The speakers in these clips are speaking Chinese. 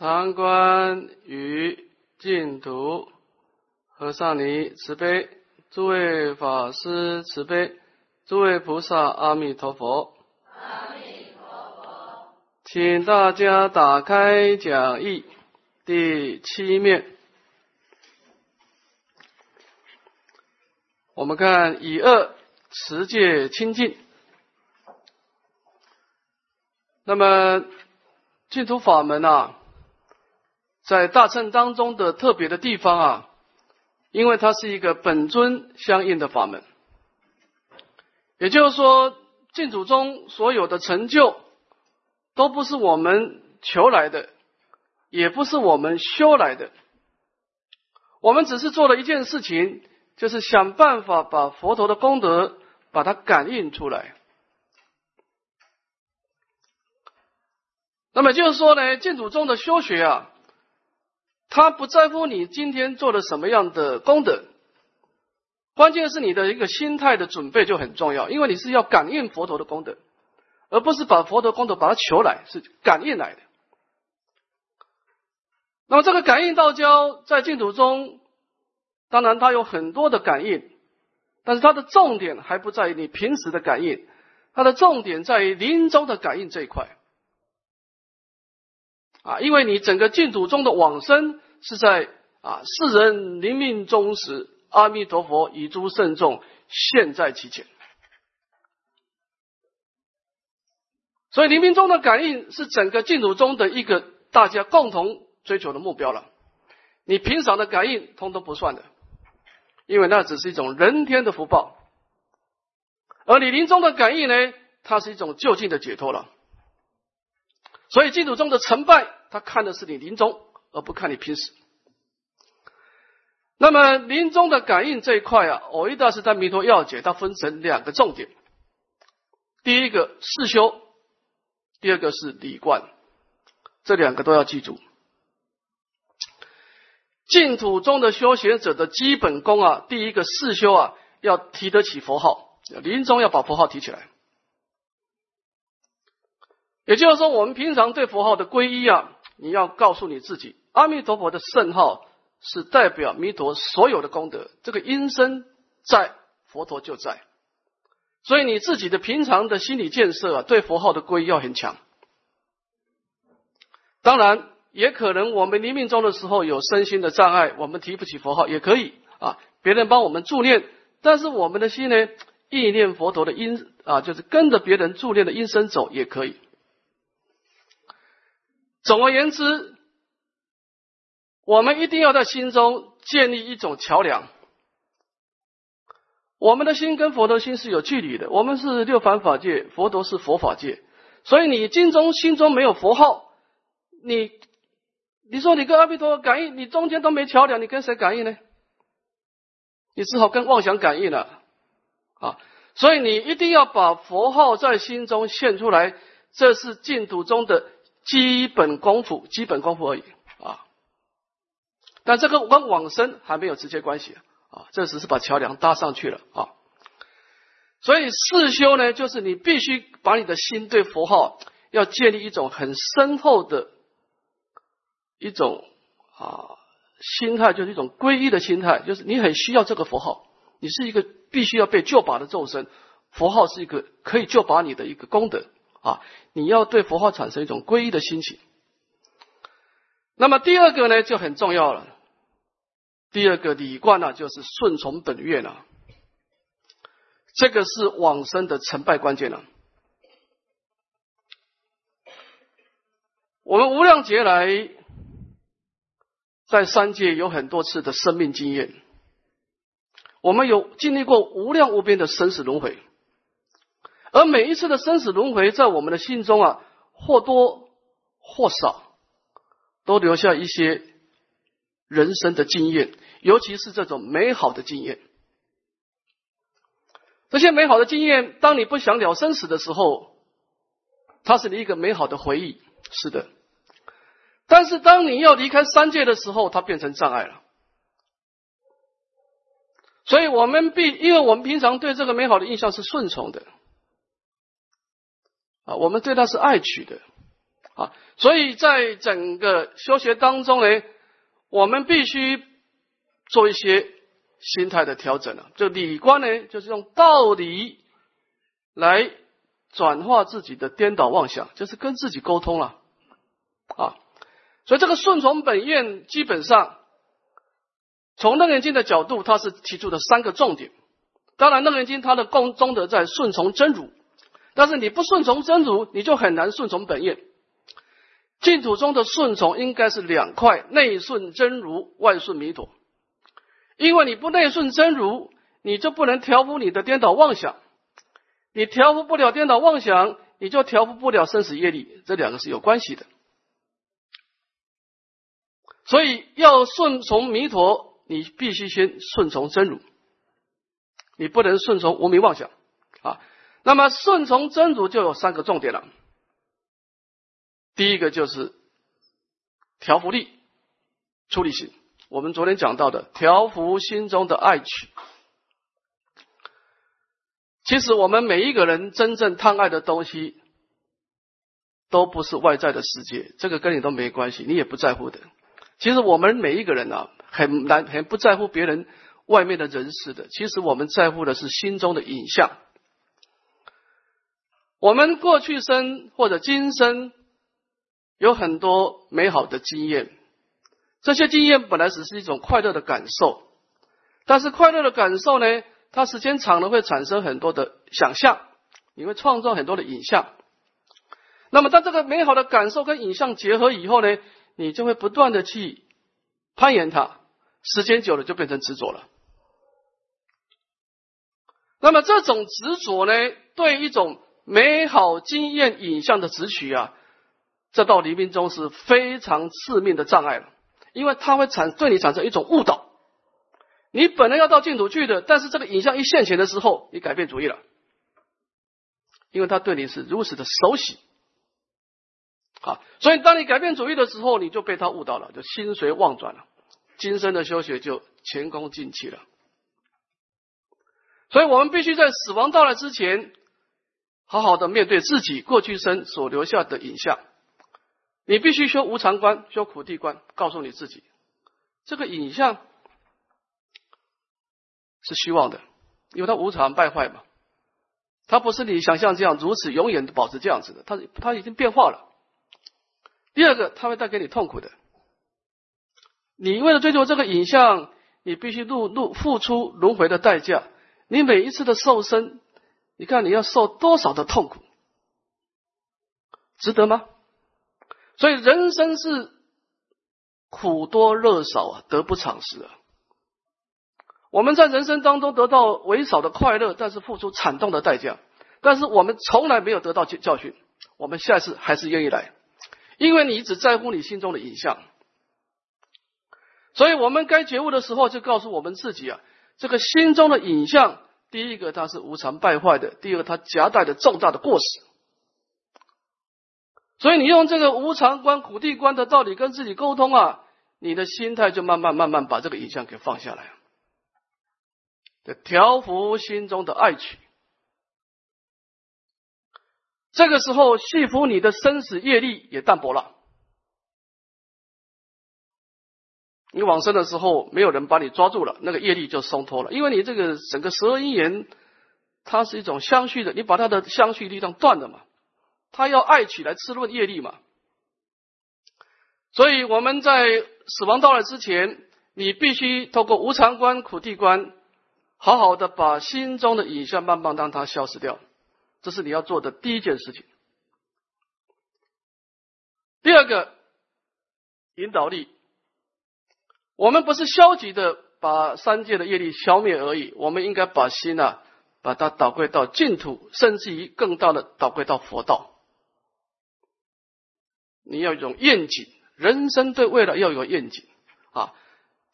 参观于净土，和尚尼慈悲，诸位法师慈悲，诸位菩萨阿弥陀佛。阿弥陀佛，请大家打开讲义第七面，我们看以恶持戒清净。那么净土法门啊，在大乘当中的特别的地方啊，因为它是一个本尊相应的法门，也就是说，净土中所有的成就，都不是我们求来的，也不是我们修来的，我们只是做了一件事情，就是想办法把佛陀的功德把它感应出来。那么就是说呢，净土中的修学啊，他不在乎你今天做了什么样的功德，关键是你的一个心态的准备就很重要，因为你是要感应佛陀的功德，而不是把佛陀功德把它求来，是感应来的。那么这个感应道交在净土中，当然它有很多的感应，但是它的重点还不在于你平时的感应，它的重点在于临终的感应这一块。啊，因为你整个净土中的往生是在啊世人临命终时，阿弥陀佛以诸圣众现在其前，所以临命中的感应是整个净土中的一个大家共同追求的目标了。你平常的感应通通不算的，因为那只是一种人天的福报，而你临终的感应呢，它是一种就近的解脱了。所以净土中的成败，他看的是你临终，而不看你平时。那么临终的感应这一块啊，我一大师在《弥陀要解》，它分成两个重点：第一个世修，第二个是理观，这两个都要记住。净土中的修行者的基本功啊，第一个世修啊，要提得起佛号，临终要把佛号提起来。也就是说，我们平常对佛号的皈依啊，你要告诉你自己，阿弥陀佛的圣号是代表弥陀所有的功德，这个因身在，佛陀就在。所以你自己的平常的心理建设啊，对佛号的皈依要很强。当然，也可能我们临命终的时候有身心的障碍，我们提不起佛号也可以啊，别人帮我们助念，但是我们的心呢，意念佛陀的音啊，就是跟着别人助念的音声走也可以。总而言之，我们一定要在心中建立一种桥梁。我们的心跟佛陀心是有距离的，我们是六凡法界，佛陀是佛法界，所以你心中心中没有佛号，你你说你跟阿弥陀感应，你中间都没桥梁，你跟谁感应呢？你只好跟妄想感应了啊！所以你一定要把佛号在心中现出来，这是净土中的。基本功夫，基本功夫而已！但这个跟往生还没有直接关系啊，这只是把桥梁搭上去了啊。所以四修呢，就是你必须把你的心对佛号要建立一种很深厚的一种啊心态，就是一种皈依的心态，就是你很需要这个佛号，你是一个必须要被救拔的众生，佛号是一个可以救拔你的一个功德。啊，你要对佛号产生一种皈依的心情。那么第二个呢，就很重要了。第二个理观呢，就是顺从本愿啊，这个是往生的成败关键了。我们无量劫来，在三界有很多次的生命经验，我们有经历过无量无边的生死轮回。而每一次的生死轮回，在我们的心中啊，或多或少都留下一些人生的经验，尤其是这种美好的经验。这些美好的经验，当你不想了生死的时候，它是你一个美好的回忆，是的。但是当你要离开三界的时候，它变成障碍了。所以我们必，因为我们平常对这个美好的印象是顺从的。啊，我们对他是爱取的，啊。所以在整个修学当中呢，我们必须做一些心态的调整了。就理观呢，就是用道理来转化自己的颠倒妄想，就是跟自己沟通了啊。所以这个顺从本愿，基本上从楞严经的角度，它是提出的三个重点。当然，楞严经它的共宗德在顺从真如，但是你不顺从真如，你就很难顺从本愿。净土中的顺从应该是两块：内顺真如，外顺弥陀。因为你不内顺真如，你就不能调伏你的颠倒妄想。你调伏不了颠倒妄想，你就调伏不了生死业力，这两个是有关系的。所以要顺从弥陀，你必须先顺从真如。你不能顺从无名妄想啊！那么顺从真如就有三个重点了。第一个就是调伏力、出离心。我们昨天讲到的调伏心中的爱取。其实我们每一个人真正贪爱的东西，都不是外在的世界，这个跟你都没关系，你也不在乎的。其实我们每一个人啊，很难很不在乎别人。外面的人事的，其实我们在乎的是心中的影像。我们过去生或者今生有很多美好的经验，这些经验本来只是一种快乐的感受，但是快乐的感受呢，它时间长了会产生很多的想象，你会创造很多的影像。那么当这个美好的感受跟影像结合以后呢，你就会不断的去攀岩它，时间久了就变成执着了。那么这种执着呢，对一种美好经验影像的执取啊，这到黎明中是非常致命的障碍了，因为它会产对你产生一种误导。你本来要到净土去的，但是这个影像一现前的时候，你改变主意了，因为他对你是如此的熟悉，啊，所以当你改变主意的时候，你就被他误导了，就心随妄转了，今生的修学就前功尽弃了。所以我们必须在死亡到来之前，好好的面对自己过去生所留下的影像。你必须修无常观，修苦地观，告诉你自己，这个影像是虚妄的，因为它无常败坏嘛，它不是你想象这样如此永远保持这样子的，它它已经变化了。第二个，它会带给你痛苦的。你为了追求这个影像，你必须入入付出轮回的代价。你每一次的受身，你看你要受多少的痛苦，值得吗？所以人生是苦多乐少啊，得不偿失啊。我们在人生当中得到微少的快乐，但是付出惨痛的代价，但是我们从来没有得到教教训。我们下次还是愿意来，因为你只在乎你心中的影像。所以我们该觉悟的时候，就告诉我们自己啊。这个心中的影像，第一个它是无常败坏的，第二个它夹带着重大的过失。所以你用这个无常观、苦地观的道理跟自己沟通啊，你的心态就慢慢慢慢把这个影像给放下来，调伏心中的爱取。这个时候，系服你的生死业力也淡薄了。你往生的时候，没有人把你抓住了，那个业力就松脱了。因为你这个整个十二因缘，它是一种相续的，你把它的相续力量断了嘛，他要爱起来吃论业力嘛。所以我们在死亡到来之前，你必须透过无常观、苦地观，好好的把心中的影像慢慢让它消失掉，这是你要做的第一件事情。第二个，引导力。我们不是消极的把三界的业力消灭而已，我们应该把心啊，把它导归到净土，甚至于更大的导归到佛道。你要一种愿景，人生对未来要有愿景啊。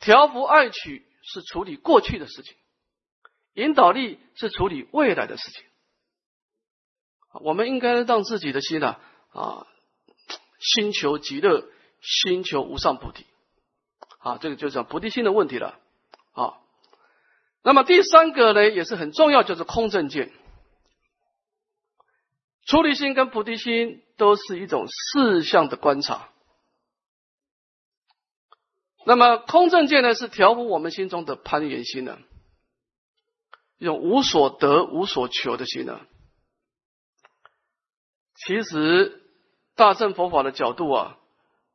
调伏爱取是处理过去的事情，引导力是处理未来的事情。我们应该让自己的心啊啊，心求极乐，心求无上菩提。啊，这个就是菩提心的问题了。啊，那么第三个呢，也是很重要，就是空正见。出离心跟菩提心都是一种事相的观察。那么空正见呢，是调伏我们心中的攀缘心呢，一种无所得、无所求的心呢。其实大乘佛法的角度啊，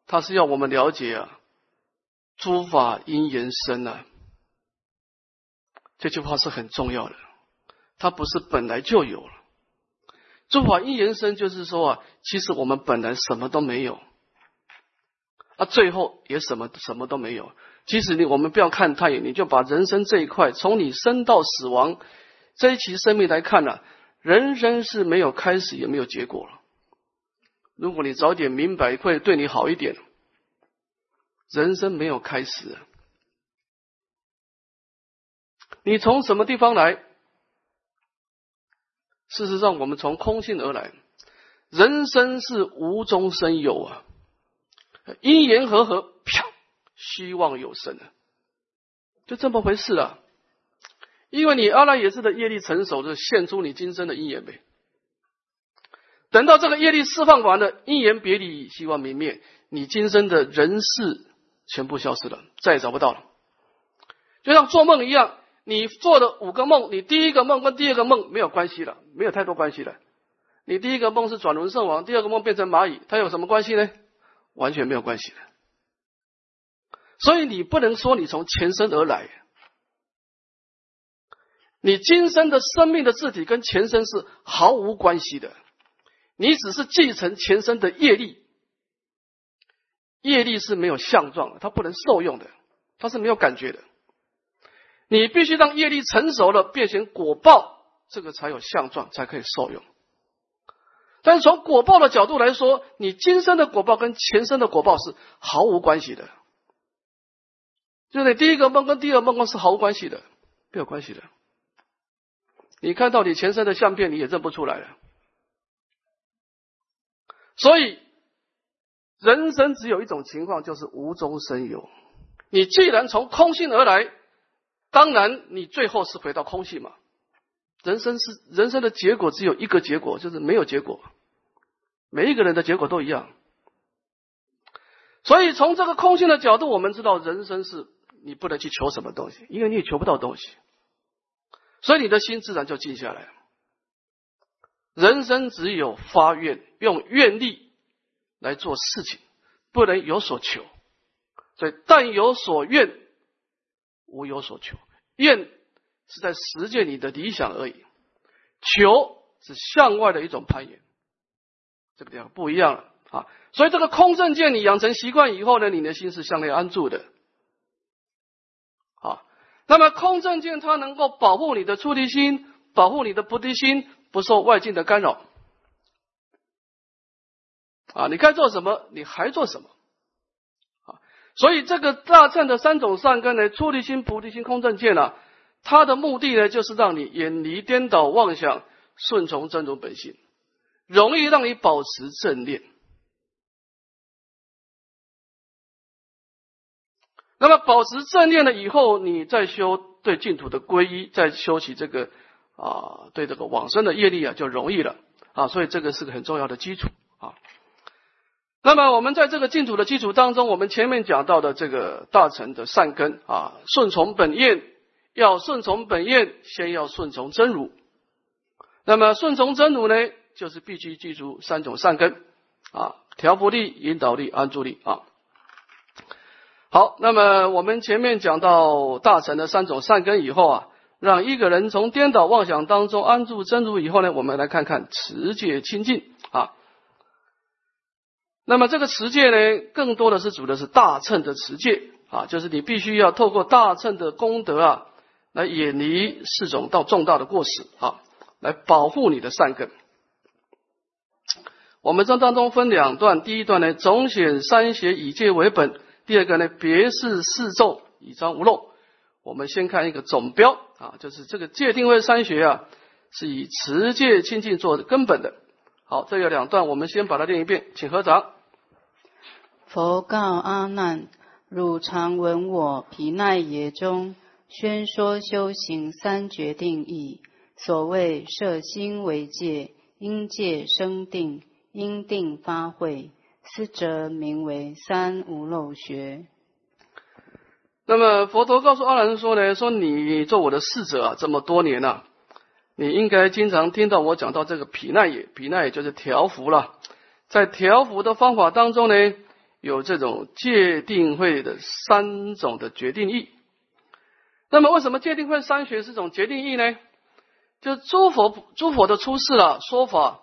它是要我们了解啊，诸法因缘生啊。这句话是很重要的，它不是本来就有了。诸法一延伸，就是说啊，其实我们本来什么都没有，啊，最后也什么什么都没有。其实你我们不要看太远，你就把人生这一块，从你生到死亡这一期生命来看呢，人生是没有开始也没有结果了。如果你早点明白，会对你好一点。人生没有开始。你从什么地方来？事实上，我们从空性而来。人生是无中生有啊，因缘和合，啪，希望有生啊，就这么回事啊。因为你阿赖耶识的业力成熟，就现出你今生的因缘呗。等到这个业力释放完了，因缘别离，希望泯灭，你今生的人世全部消失了，再也找不到了。就像做梦一样。你做的五个梦，你第一个梦跟第二个梦没有关系了，没有太多关系了。你第一个梦是转轮圣王，第二个梦变成蚂蚁，它有什么关系呢？完全没有关系的。所以你不能说你从前身而来，你今生的生命的字体跟前身是毫无关系的，你只是继承前身的业力，业力是没有相状的，它不能受用的，它是没有感觉的。你必须让业力成熟了，变成果报，这个才有相状，才可以受用。但是从果报的角度来说，你今生的果报跟前生的果报是毫无关系的。就你第一个梦跟第二个梦是毫无关系的，没有关系的。你看到你前生的相片，你也认不出来了。所以，人生只有一种情况，就是无中生有。你既然从空性而来。当然，你最后是回到空性嘛？人生是人生的结果，只有一个结果，就是没有结果。每一个人的结果都一样。所以从这个空性的角度，我们知道人生是你不能去求什么东西，因为你也求不到东西。所以你的心自然就静下来。人生只有发愿，用愿力来做事情，不能有所求。所以但有所愿。无有所求，愿是在实践你的理想而已，求是向外的一种攀岩，这个地方不一样了啊。所以这个空正见你养成习惯以后呢，你的心是向内安住的。啊，那么空正见它能够保护你的出离心，保护你的菩提心不受外境的干扰。啊，你该做什么，你还做什么？所以这个大乘的三种善根呢，出离心、菩提心、空正见啊，它的目的呢，就是让你远离颠倒妄想，顺从真如本性，容易让你保持正念。那么保持正念了以后，你再修对净土的皈依，再修起这个啊，对这个往生的业力啊，就容易了啊。所以这个是个很重要的基础啊。那么我们在这个净土的基础当中，我们前面讲到的这个大乘的善根啊，顺从本愿，要顺从本愿，先要顺从真如。那么顺从真如呢，就是必须记住三种善根啊：调伏力、引导力、安住力啊。好，那么我们前面讲到大乘的三种善根以后啊，让一个人从颠倒妄想当中安住真如以后呢，我们来看看持戒清净啊。那么这个持戒呢，更多的是指的是大乘的持戒啊，就是你必须要透过大乘的功德啊，来远离四种到重大的过失啊，来保护你的善根。我们这当中分两段，第一段呢，总显三邪以戒为本；第二个呢，别是四咒以彰无漏。我们先看一个总标啊，就是这个戒定慧三学啊，是以持戒清净做根本的。好，这有两段，我们先把它念一遍，请合掌。佛告阿难：汝常闻我毗奈耶中宣说修行三决定义。所谓摄心为戒，因戒生定，因定发慧，是则名为三无漏学。那么佛陀告诉阿难说呢，说你做我的侍者啊，这么多年了，你应该经常听到我讲到这个毗奈也，毗奈也就是调伏了。在调伏的方法当中呢，有这种界定会的三种的决定义。那么为什么界定会三学是种决定义呢？就诸佛诸佛的出世了，说法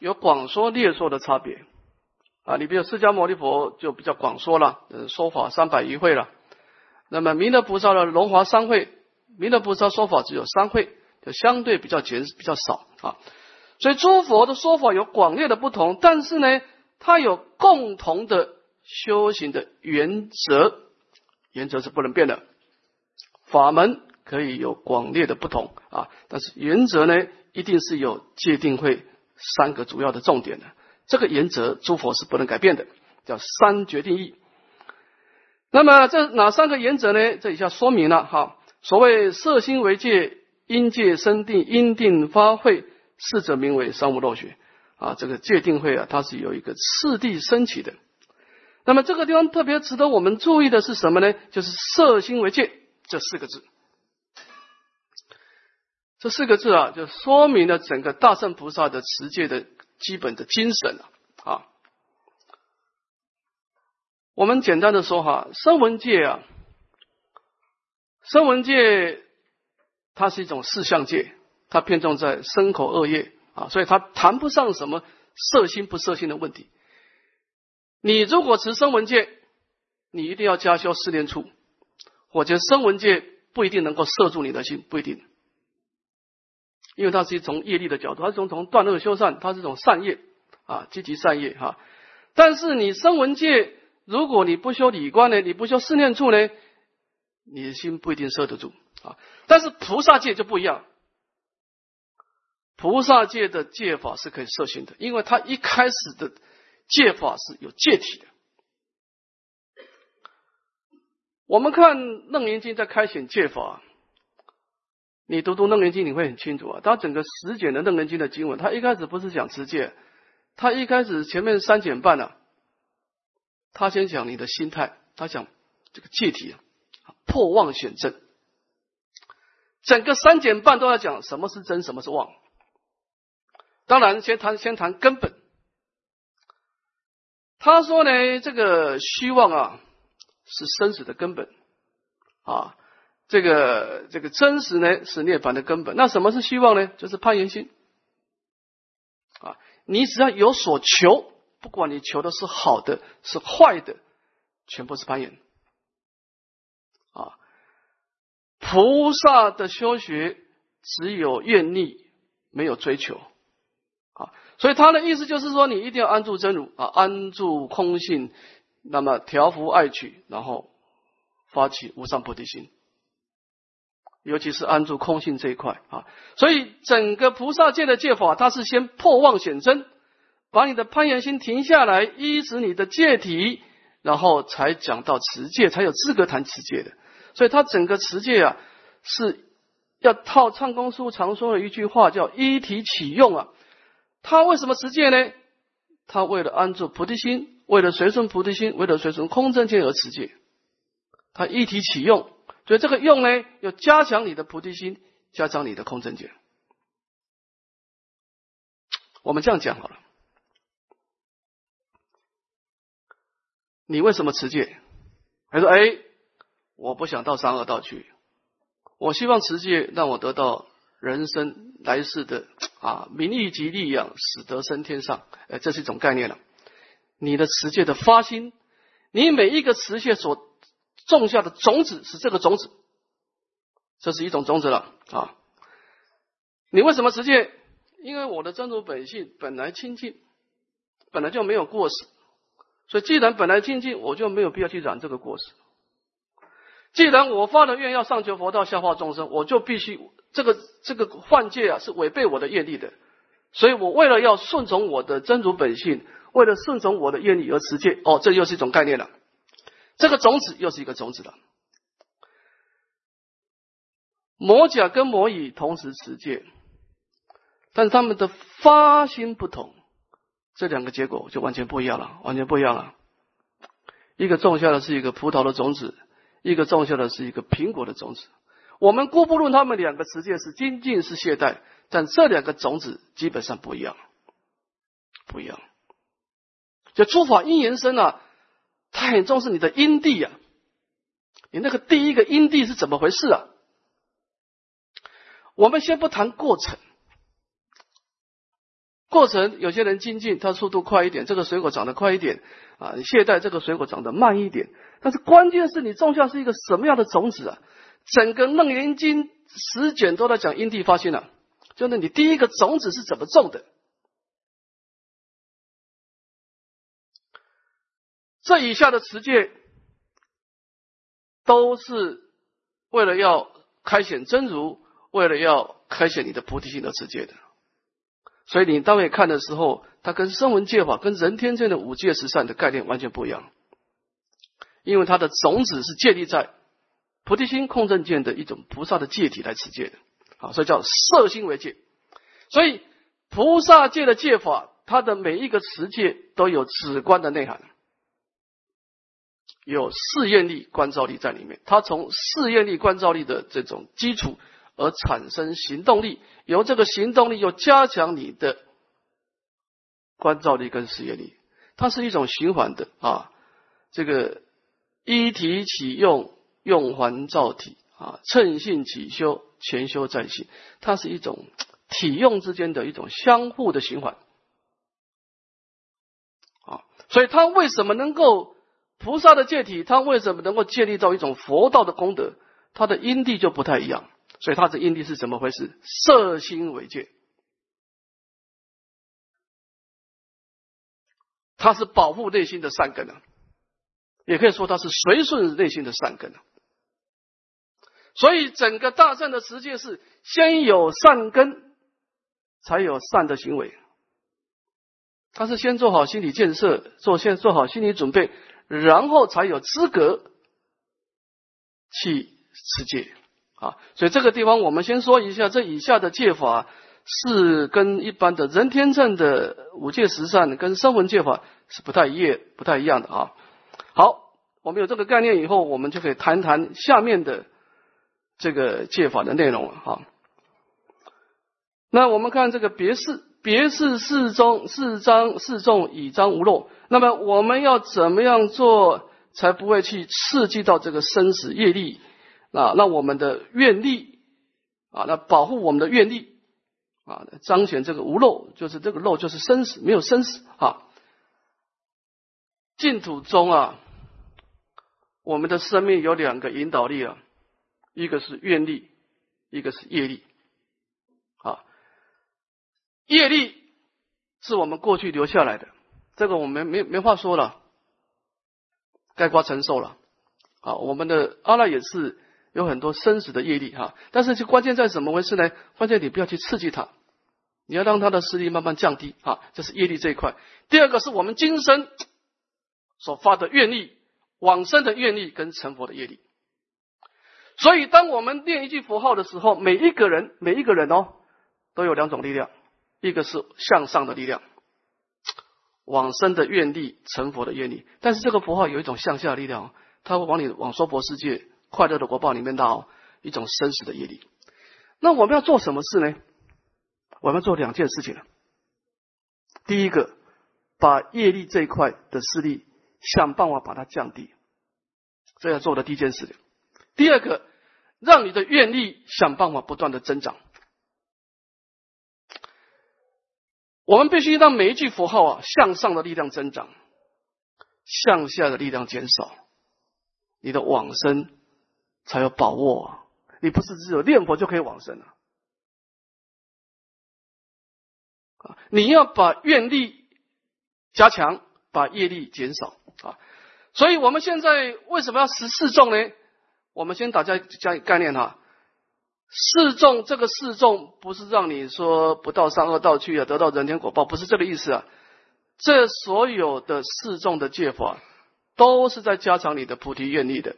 有广说略说的差别啊。你比如释迦牟尼佛就比较广说了，说法三百余会了。那么弥勒菩萨的龙华三会，弥勒菩萨说法只有三会，就相对比较简比较少啊。所以诸佛的说法有广略的不同，但是呢，它有共同的修行的原则，原则是不能变的。法门可以有广略的不同啊，但是原则呢，一定是有界定会三个主要的重点的。这个原则诸佛是不能改变的，叫三决定义。那么这哪三个原则呢？这一下说明了哈。所谓色心为界，因界生定，因定发慧，四者名为三无漏学啊。这个界定会啊，它是有一个次第升起的。那么这个地方特别值得我们注意的是什么呢？就是色心为界这四个字。这四个字啊，就说明了整个大圣菩萨的持戒的基本的精神啊。我们简单的说哈，声闻界啊，声闻界它是一种四相界，它偏重在身口恶业啊，所以它谈不上什么色心不色心的问题。你如果持声闻戒，你一定要加修四念处，我觉得声闻戒不一定能够摄住你的心，不一定，因为它是一从业力的角度，它是从从断恶修善，它是一种善业啊，积极善业哈。但是你声闻戒。如果你不修理观呢，你不修四念处呢，你的心不一定摄得住啊。但是菩萨戒就不一样，菩萨戒的戒法是可以摄心的，因为他一开始的戒法是有戒体的。我们看《楞严经》在开显戒法，你读读《楞严经》你会很清楚啊。它整个十简的《楞严经》的经文，它一开始不是讲持戒，它一开始前面三简半啊。他先讲你的心态，他讲这个戒体啊，破妄显真，整个三减半都要讲什么是真，什么是妄。当然，先谈先谈根本。他说呢，这个虚妄啊是生死的根本啊，这个这个真实呢是涅槃的根本。那什么是虚妄呢？就是攀缘心啊，你只要有所求。不管你求的是好的是坏的，全部是攀缘啊！菩萨的修学只有愿力，没有追求啊！所以他的意思就是说，你一定要安住真如啊，安住空性，那么调伏爱取，然后发起无上菩提心，尤其是安住空性这一块啊！所以整个菩萨界的戒法，它是先破妄显真。把你的攀缘心停下来，依止你的戒体，然后才讲到持戒，才有资格谈持戒的。所以，他整个持戒啊，是要套唱功书常说的一句话，叫依体起用啊。他为什么持戒呢？他为了安住菩提心，为了随顺菩提心，为了随顺空正见而持戒。他一体起用，所以这个用呢，要加强你的菩提心，加强你的空正见。我们这样讲好了。你为什么持戒？他说：“哎，我不想到三恶道去，我希望持戒让我得到人生来世的啊名誉及利养，使得升天上。哎，这是一种概念了。你的持戒的发心，你每一个持戒所种下的种子是这个种子，这是一种种子了啊。你为什么持戒？因为我的真如本性本来清净，本来就没有过失。”所以，既然本来清净，我就没有必要去染这个过失。既然我发了愿要上求佛道、下化众生，我就必须这个这个幻界啊，是违背我的业力的。所以我为了要顺从我的真如本性，为了顺从我的愿力而持戒。哦，这又是一种概念了。这个种子又是一个种子了。魔甲跟魔乙同时持戒，但是他们的发心不同。这两个结果就完全不一样了，完全不一样了。一个种下的是一个葡萄的种子，一个种下的是一个苹果的种子。我们姑不论他们两个实践是精进是懈怠，但这两个种子基本上不一样，不一样。就诸法因缘生啊，他很重视你的因地呀。你那个第一个因地是怎么回事啊？我们先不谈过程，过程有些人精进，他速度快一点，这个水果长得快一点啊；你懈怠，这个水果长得慢一点。但是关键是你种下是一个什么样的种子啊？整个楞严经十卷都在讲因地发心了，就是你第一个种子是怎么种的。这以下的持戒，都是为了要开显真如，为了要开显你的菩提心的持戒的。所以你当位看的时候，它跟声闻戒法、跟人天界的五戒十善的概念完全不一样，因为它的种子是建立在菩提心空正见的一种菩萨的戒体来持戒的，啊，所以叫色心为戒。所以菩萨戒的戒法，它的每一个持戒都有止观的内涵。有试验力、观照力在里面，它从试验力、观照力的这种基础而产生行动力，由这个行动力又加强你的观照力跟事业力，它是一种循环的啊。这个一体启用，用还照体啊，趁性起修，全修在性，它是一种体用之间的一种相互的循环啊。所以它为什么能够？菩萨的戒体，他为什么能够建立到一种佛道的功德？他的因地就不太一样，所以他的因地是怎么回事？色心为戒，他是保护内心的善根啊，也可以说他是随顺内心的善根啊。所以整个大善的持戒是先有善根，才有善的行为。他是先做好心理建设，做先做好心理准备。然后才有资格去持戒啊，所以这个地方我们先说一下，这以下的戒法是跟一般的人天正的五戒十善跟声闻戒法是不太一不太一样的啊。好，我们有这个概念以后，我们就可以谈谈下面的这个戒法的内容了哈。那我们看这个别事。别是四中四章四众以章无漏，那么我们要怎么样做才不会去刺激到这个生死业力啊？那我们的愿力啊，那保护我们的愿力啊，彰显这个无漏，就是这个漏就是生死，没有生死啊。净土中啊，我们的生命有两个引导力啊，一个是愿力，一个是业力啊。业力是我们过去留下来的，这个我们没没话说了，该瓜承受了。啊，我们的阿赖也是有很多生死的业力哈，但是就关键在怎么回事呢？关键你不要去刺激它，你要让它的势力慢慢降低啊，这是业力这一块。第二个是我们今生所发的愿力，往生的愿力跟成佛的业力。所以，当我们念一句佛号的时候，每一个人每一个人哦，都有两种力量。一个是向上的力量，往生的愿力，成佛的愿力。但是这个符号有一种向下的力量，它会往你往娑婆世界快乐的国报里面到一种生死的业力。那我们要做什么事呢？我们要做两件事情第一个，把业力这一块的势力想办法把它降低，这要做的第一件事。第二个，让你的愿力想办法不断的增长。我们必须让每一句符号啊，向上的力量增长，向下的力量减少，你的往生才有把握。啊你不是只有念佛就可以往生啊！啊，你要把愿力加强，把业力减少啊！所以我们现在为什么要十四众呢？我们先大家讲概念哈。示众这个示众不是让你说不到三恶道去啊，得到人天果报，不是这个意思啊。这所有的示众的戒法，都是在加强你的菩提愿力的，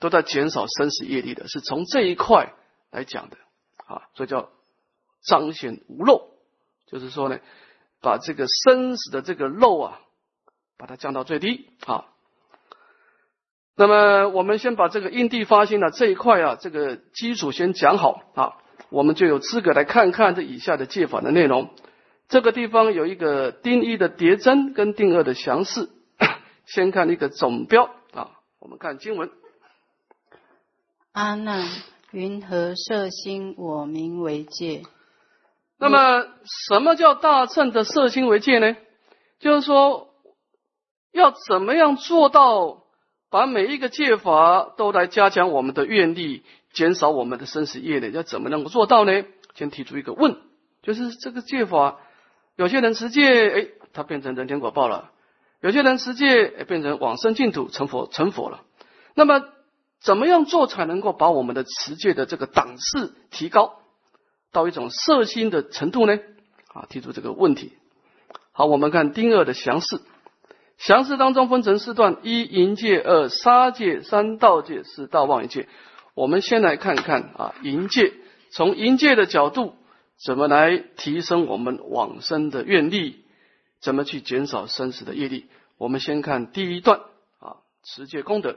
都在减少生死业力的，是从这一块来讲的啊。所以叫彰显无漏，就是说呢，把这个生死的这个漏啊，把它降到最低啊。那么我们先把这个因地发心的这一块啊，这个基础先讲好啊，我们就有资格来看看这以下的戒法的内容。这个地方有一个定一的叠增跟定二的详释，先看一个总标啊，我们看经文。阿难，云何色心我名为戒？那么什么叫大乘的色心为戒呢？就是说要怎么样做到？把每一个戒法都来加强我们的愿力，减少我们的生死业力，要怎么能够做到呢？先提出一个问，就是这个戒法，有些人持戒，哎，他变成人天果报了；有些人持戒，哎，变成往生净土成佛成佛了。那么，怎么样做才能够把我们的持戒的这个档次提高到一种摄心的程度呢？啊，提出这个问题。好，我们看丁二的详释。详释当中分成四段：一淫戒、二杀戒、三道戒、四道妄戒。我们先来看看啊，淫戒从淫戒的角度，怎么来提升我们往生的愿力？怎么去减少生死的业力？我们先看第一段啊，持戒功德。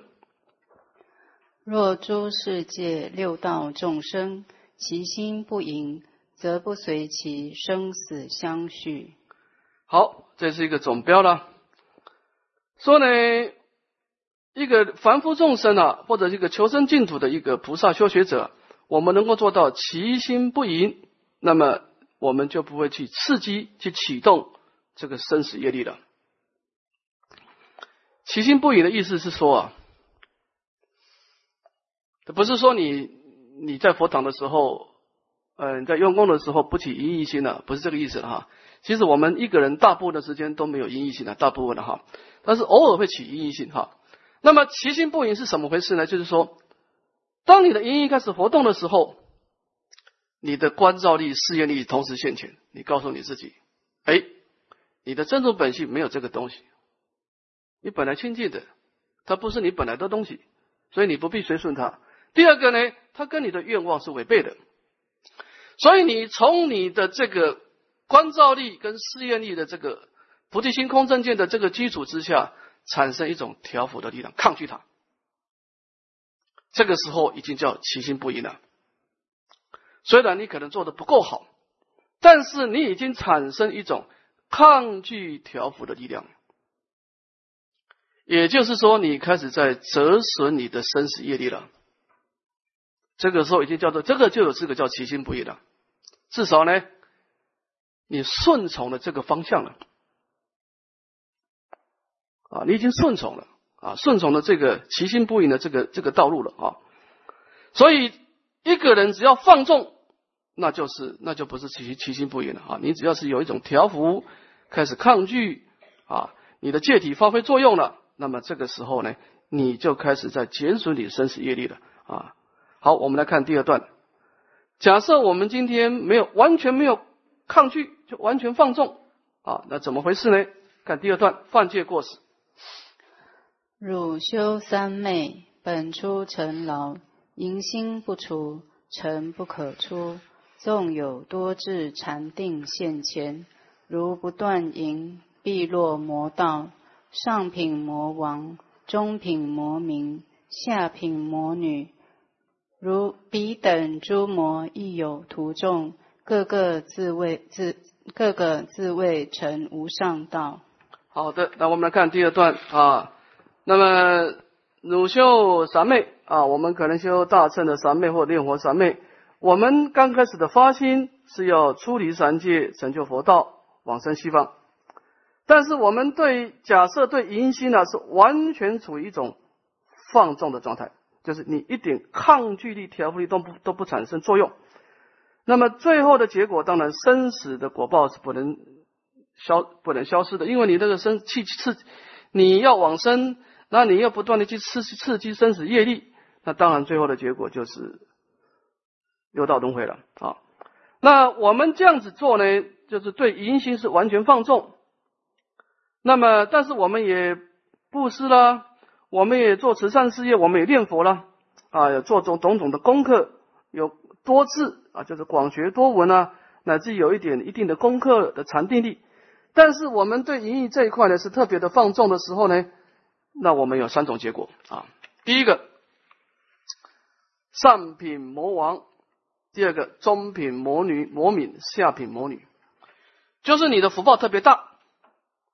若诸世界六道众生，其心不淫，则不随其生死相续。好，这是一个总标了。说呢，一个凡夫众生啊，或者一个求生净土的一个菩萨修学者，我们能够做到其心不淫，那么我们就不会去刺激、去启动这个生死业力了。其心不淫的意思是说啊，不是说你你在佛堂的时候，嗯，在用功的时候不起淫欲心了，不是这个意思哈。其实我们一个人大部分的时间都没有淫欲心的，大部分的哈。但是偶尔会起阴异性哈，那么其心不淫是怎么回事呢？就是说，当你的阴意开始活动的时候，你的观照力、事业力同时现前，你告诉你自己，哎，你的真主本性没有这个东西，你本来清净的，它不是你本来的东西，所以你不必随顺它。第二个呢，它跟你的愿望是违背的，所以你从你的这个观照力跟试验力的这个。菩提心空正见的这个基础之下，产生一种调伏的力量，抗拒它。这个时候已经叫其心不一了。虽然你可能做的不够好，但是你已经产生一种抗拒调伏的力量。也就是说，你开始在折损你的生死业力了。这个时候已经叫做这个就有资格叫其心不一了。至少呢，你顺从了这个方向了。啊，你已经顺从了啊，顺从了这个其心不淫的这个这个道路了啊。所以一个人只要放纵，那就是那就不是其其心不淫了啊。你只要是有一种调伏，开始抗拒啊，你的戒体发挥作用了，那么这个时候呢，你就开始在减损你生死业力了啊。好，我们来看第二段。假设我们今天没有完全没有抗拒，就完全放纵啊，那怎么回事呢？看第二段，犯戒过失。汝修三昧，本出尘劳，淫心不除，尘不可出。纵有多智禅定现前，如不断淫，必落魔道。上品魔王，中品魔民，下品魔女，如彼等诸魔亦有徒众，各个自谓自各个自谓成无上道。好的，那我们来看第二段啊。那么，汝修三昧啊，我们可能修大乘的三昧或炼活三昧。我们刚开始的发心是要出离三界，成就佛道，往生西方。但是我们对假设对淫心呢，是完全处于一种放纵的状态，就是你一点抗拒力、调伏力都不都不产生作用。那么最后的结果，当然生死的果报是不能消不能消失的，因为你这个生气刺，你要往生。那你要不断的去刺刺激生死业力，那当然最后的结果就是六道轮回了啊。那我们这样子做呢，就是对淫心是完全放纵。那么，但是我们也布施啦，我们也做慈善事业，我们也念佛啦，啊，有做种种种的功课，有多智啊，就是广学多闻啊，乃至有一点一定的功课的禅定力。但是我们对淫欲这一块呢是特别的放纵的时候呢，那我们有三种结果啊。第一个，上品魔王；第二个，中品魔女魔敏；下品魔女，就是你的福报特别大，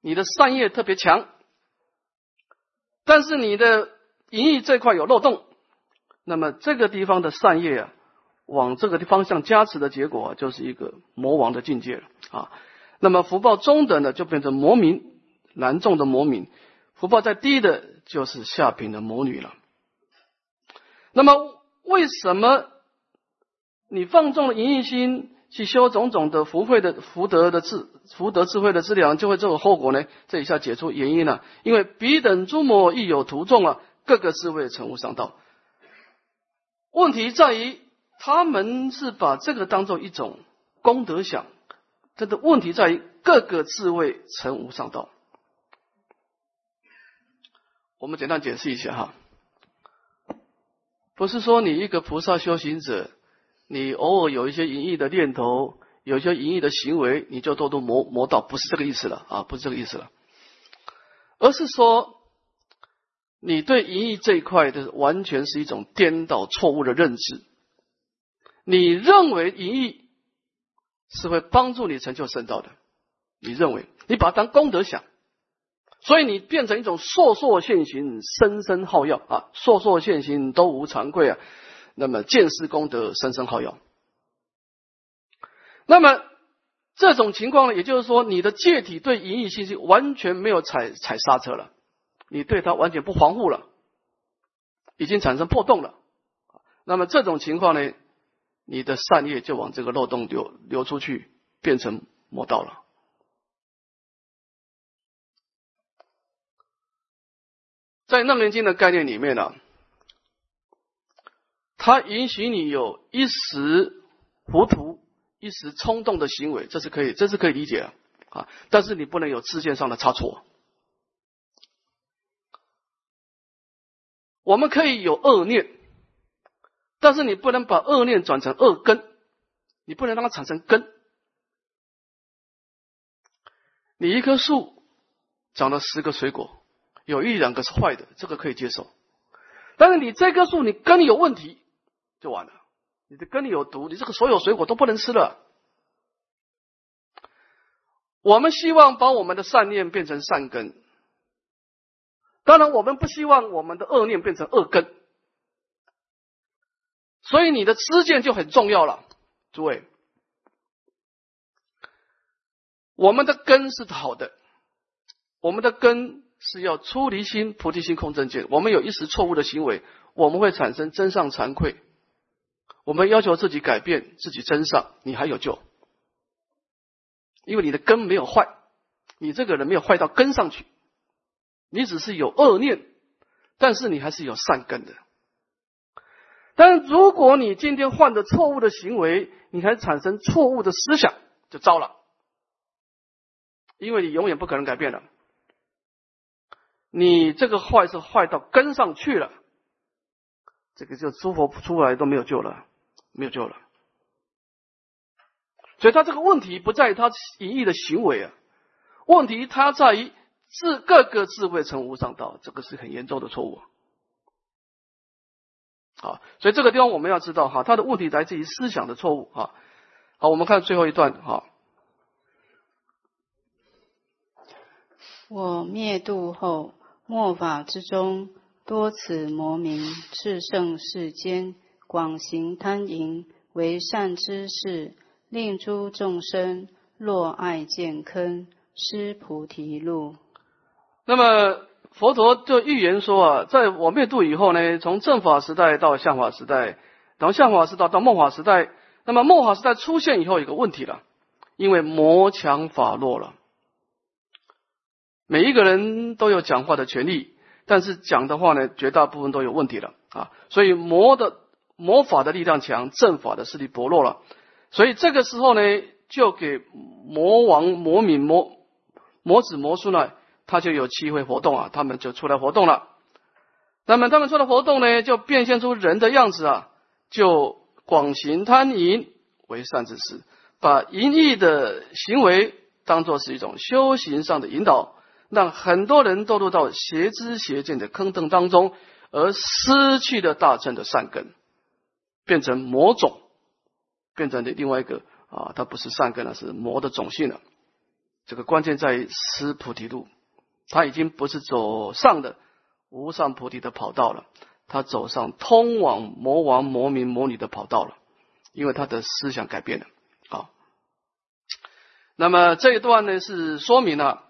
你的善业特别强，但是你的淫欲这块有漏洞，那么这个地方的善业啊，往这个方向加持的结果，就是一个魔王的境界了啊。那么福报中等的就变成魔民，难中的魔民；福报再低的，就是下品的魔女了。那么为什么你放纵了淫欲心，去修种种的福慧的福德的智福德智慧的资粮，就会这种后果呢？这一下解出原因了。因为彼等诸魔亦有徒众啊，各个智慧成无上道。问题在于他们是把这个当做一种功德想。这的问题在于各个智慧成无上道。我们简单解释一下哈，不是说你一个菩萨修行者，你偶尔有一些淫逸的念头，有一些淫逸的行为，你就堕入魔魔道，不是这个意思了啊，不是这个意思了，而是说你对淫逸这一块的完全是一种颠倒错误的认知，你认为淫逸。是会帮助你成就圣道的，你认为你把它当功德想，所以你变成一种烁烁现行，生生耗药啊！烁烁现行都无惭愧啊！那么见识功德，声声耗药。那么这种情况呢，也就是说，你的戒体对淫欲信息完全没有踩踩刹车了，你对它完全不防护了，已经产生破洞了。那么这种情况呢？你的善业就往这个漏洞流流出去，变成魔道了。在《楞严经》的概念里面呢，它允许你有一时糊涂、一时冲动的行为，这是可以，这是可以理解的啊。但是你不能有自见上的差错。我们可以有恶念。但是你不能把恶念转成恶根，你不能让它产生根。你一棵树长了十个水果，有一两个是坏的，这个可以接受。但是你这棵树你根有问题，就完了。你的根里有毒，你这个所有水果都不能吃了。我们希望把我们的善念变成善根，当然我们不希望我们的恶念变成恶根。所以你的知见就很重要了，诸位。我们的根是好的，我们的根是要出离心、菩提心、空正见。我们有一时错误的行为，我们会产生真上惭愧。我们要求自己改变，自己真上，你还有救，因为你的根没有坏，你这个人没有坏到根上去，你只是有恶念，但是你还是有善根的。但如果你今天犯的错误的行为，你还产生错误的思想，就糟了，因为你永远不可能改变了。你这个坏是坏到根上去了，这个就诸佛出来都没有救了，没有救了。所以他这个问题不在于他隐逸的行为啊，问题他在于智各个智慧成无上道，这个是很严重的错误。好，所以这个地方我们要知道哈，他的问题来自于思想的错误啊。好，我们看最后一段哈。我灭度后，末法之中，多此魔名，炽盛世间，广行贪淫，为善之事，令诸众生落爱见坑，失菩提路。那么。佛陀就预言说啊，在我灭度以后呢，从正法时代到相法时代，从相法时代到末法时代，那么末法时代出现以后，有个问题了，因为魔强法弱了，每一个人都有讲话的权利，但是讲的话呢，绝大部分都有问题了啊，所以魔的魔法的力量强，正法的势力薄弱了，所以这个时候呢，就给魔王、魔民、魔魔子、魔孙呢。他就有机会活动啊，他们就出来活动了。那么他们出来活动呢，就变现出人的样子啊，就广行贪淫为善之事，把淫逸的行为当做是一种修行上的引导，让很多人堕入到邪知邪见的坑洞当中，而失去了大乘的善根，变成魔种，变成的另外一个啊，它不是善根了，是魔的种性了。这个关键在于失菩提路，他已经不是走上的无上菩提的跑道了，他走上通往魔王、魔民、魔女的跑道了，因为他的思想改变了。啊，那么这一段呢是说明了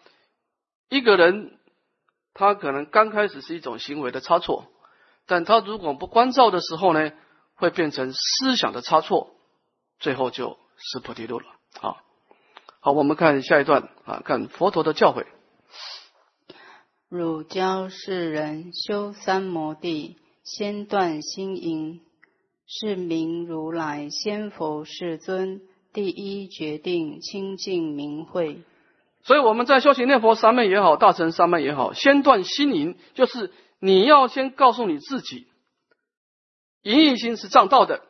一个人他可能刚开始是一种行为的差错，但他如果不关照的时候呢，会变成思想的差错，最后就失菩提路了。啊。好，我们看下一段啊，看佛陀的教诲。汝教世人修三摩地，先断心淫，是名如来先佛世尊第一决定清净明慧。所以我们在修行念佛三昧也好，大乘三昧也好，先断心淫，就是你要先告诉你自己，淫欲心是障道的，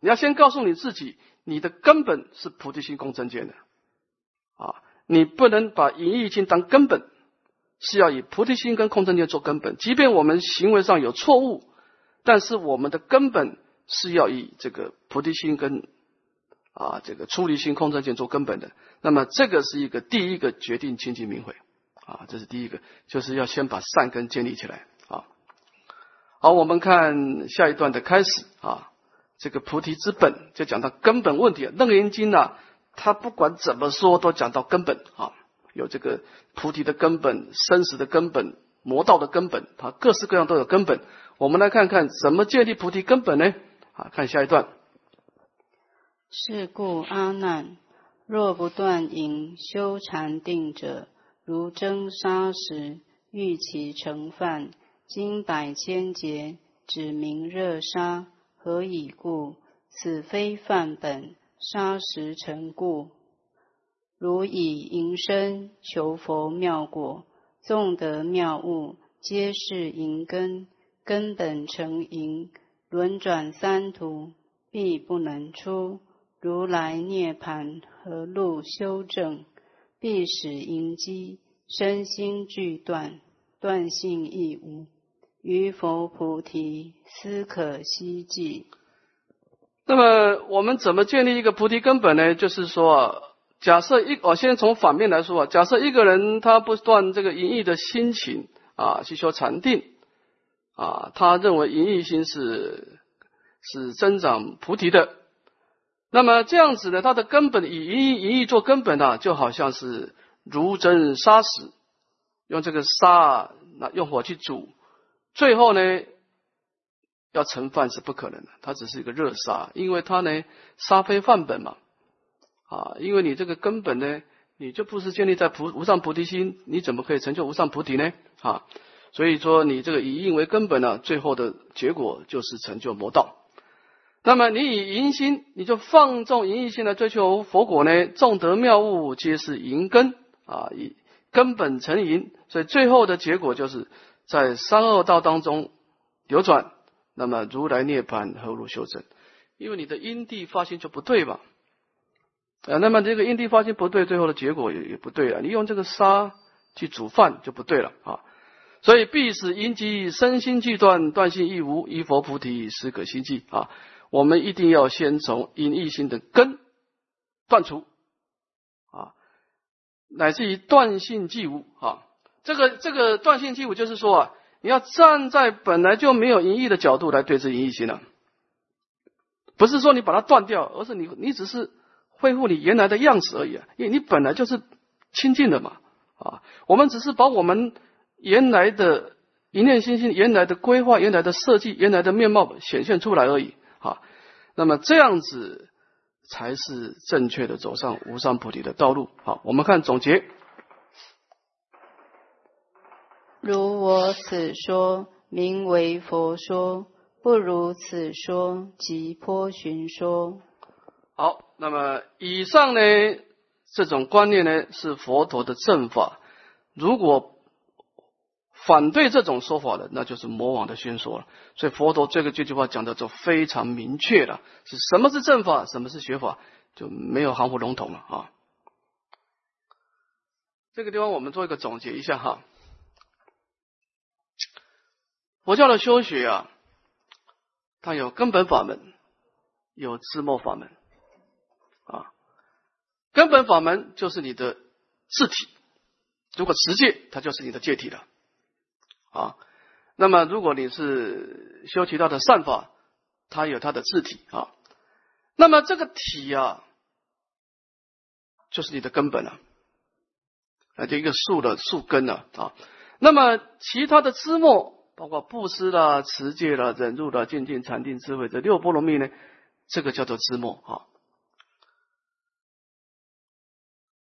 你要先告诉你自己，你的根本是菩提心共真见的。啊，你不能把淫欲心当根本，是要以菩提心跟空正见做根本。即便我们行为上有错误，但是我们的根本是要以这个菩提心跟啊这个出离心、空正见做根本的。那么这个是一个第一个决定清净明慧啊，这是第一个，就是要先把善根建立起来。好，我们看下一段的开始啊，这个菩提之本就讲到根本问题，《楞严经》呢。他不管怎么说，都讲到根本啊，有这个菩提的根本、生死的根本、魔道的根本，他各式各样都有根本。我们来看看怎么建立菩提根本呢？啊，看下一段。是故阿难，若不断淫修禅定者，如蒸砂石，欲其成饭，经百千劫，指明热杀，何以故？此非犯本。砂石成故，如以淫身求佛妙果，纵得妙物，皆是淫根，根本成淫，轮转三途，必不能出。如来涅盘何路修正？必使淫机身心俱断，断性亦无。于佛菩提，斯可希冀。那么我们怎么建立一个菩提根本呢？就是说，假设一，我先从反面来说啊，假设一个人他不断这个淫欲的心情啊，去修禅定啊，他认为淫欲心是是增长菩提的。那么这样子呢，他的根本以淫欲淫欲做根本呢，就好像是如蒸砂石，用这个砂那用火去煮，最后呢。要成饭是不可能的，它只是一个热沙，因为它呢沙非饭本嘛，啊，因为你这个根本呢，你就不是建立在菩无上菩提心，你怎么可以成就无上菩提呢？啊，所以说你这个以因为根本呢，最后的结果就是成就魔道。那么你以淫心，你就放纵淫欲心来追求佛果呢？众得妙物皆是淫根啊，以根本成淫，所以最后的结果就是在三恶道当中流转。那么如来涅槃何如修正？因为你的因地发心就不对嘛，啊，那么这个因地发心不对，最后的结果也也不对了。你用这个沙去煮饭就不对了啊，所以必使因机身心俱断，断性亦无，依佛菩提实可心计啊。我们一定要先从因一心的根断除啊，乃至于断性即无啊。这个这个断性即无，就是说啊。你要站在本来就没有淫欲的角度来对治淫欲心了，不是说你把它断掉，而是你你只是恢复你原来的样子而已啊！因为你本来就是清净的嘛啊！我们只是把我们原来的一念心心、原来的规划、原来的设计、原来的面貌显现出来而已啊！那么这样子才是正确的走上无上菩提的道路。好，我们看总结。如我此说名为佛说，不如此说即颇寻说。好，那么以上呢这种观念呢是佛陀的正法。如果反对这种说法的，那就是魔王的宣说了。所以佛陀这个这句话讲的就非常明确了：是什么是正法，什么是学法，就没有含糊笼统了啊。这个地方我们做一个总结一下哈。佛教的修学啊，它有根本法门，有自末法门啊。根本法门就是你的字体，如果持戒，它就是你的戒体了啊。那么如果你是修其他的善法，它有它的字体啊。那么这个体啊，就是你的根本了。啊，就一个树的树根了啊。那么其他的枝末，包括布施啦、持戒啦、忍辱啦、静静禅定智慧这六波罗蜜呢，这个叫做知末啊。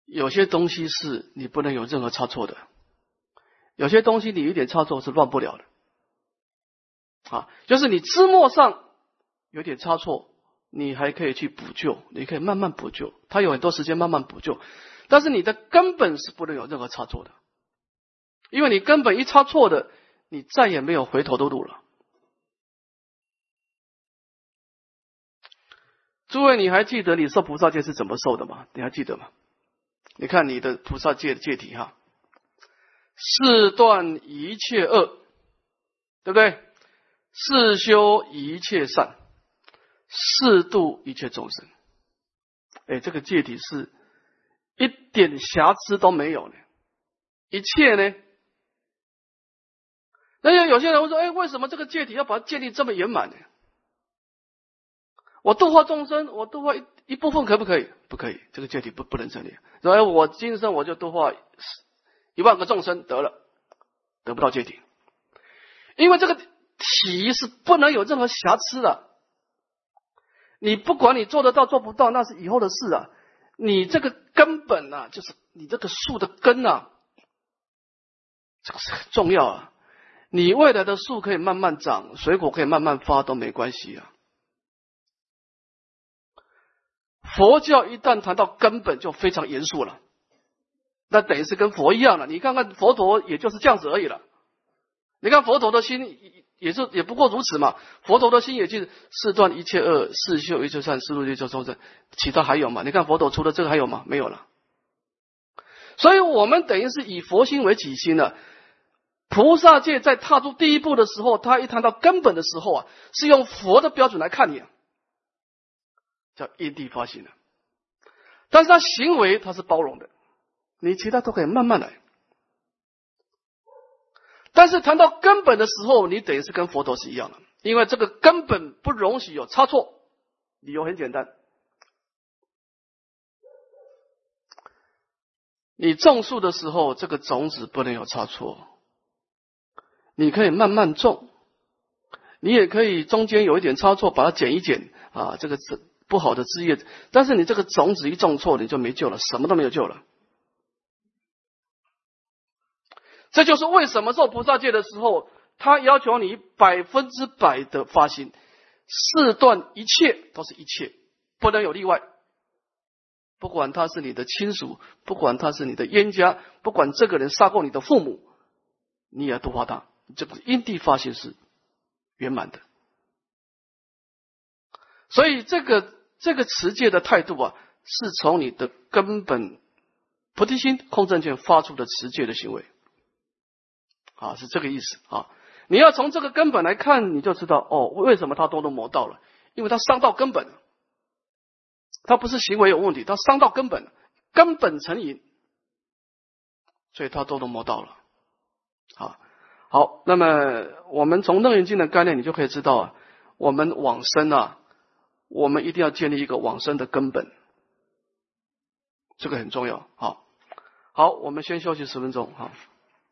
有些东西是你不能有任何差错的，有些东西你一点差错是乱不了的。啊，就是你枝末上有点差错，你还可以去补救，你可以慢慢补救，它有很多时间慢慢补救。但是你的根本是不能有任何差错的，因为你根本一差错的，你再也没有回头的路了。诸位，你还记得你受菩萨戒是怎么受的吗？你还记得吗？你看你的菩萨戒的戒体哈，是断一切恶，对不对？是修一切善，是度一切众生。哎，这个戒体是。一点瑕疵都没有呢，一切呢？那有有些人会说：“哎，为什么这个戒体要把它建立这么圆满呢？”我度化众生，我度化一一部分可不可以？不可以，这个戒体不不能成立。所以，我今生我就度化一万个众生得了，得不到戒体，因为这个体是不能有任何瑕疵的。你不管你做得到做不到，那是以后的事啊。你这个根本呐，就是你这个树的根啊，这个是很重要啊。你未来的树可以慢慢长，水果可以慢慢发都没关系啊。佛教一旦谈到根本，就非常严肃了，那等于是跟佛一样了。你看看佛陀，也就是这样子而已了。你看佛陀的心。也是也不过如此嘛。佛陀的心也就是四断一切恶，四修一切善，四度一切众生。其他还有吗？你看佛陀除了这个还有吗？没有了。所以我们等于是以佛心为己心了。菩萨界在踏出第一步的时候，他一谈到根本的时候啊，是用佛的标准来看你，叫因地发心的。但是他行为他是包容的，你其他都可以慢慢来。但是谈到根本的时候，你等于是跟佛陀是一样的，因为这个根本不容许有差错。理由很简单，你种树的时候，这个种子不能有差错。你可以慢慢种，你也可以中间有一点差错，把它剪一剪啊，这个是不好的枝叶。但是你这个种子一种错，你就没救了，什么都没有救了。这就是为什么做菩萨戒的时候，他要求你百分之百的发心，四断一切都是一切，不能有例外。不管他是你的亲属，不管他是你的冤家，不管这个人杀过你的父母，你也要度化他。这个因地发心是圆满的。所以这个这个持戒的态度啊，是从你的根本菩提心空正见发出的持戒的行为。啊，是这个意思啊！你要从这个根本来看，你就知道哦，为什么他堕入魔道了？因为他伤到根本，他不是行为有问题，他伤到根本，根本成瘾，所以他堕入魔道了。好，好，那么我们从楞严经的概念，你就可以知道啊，我们往生啊，我们一定要建立一个往生的根本，这个很重要。好，好，我们先休息十分钟，好。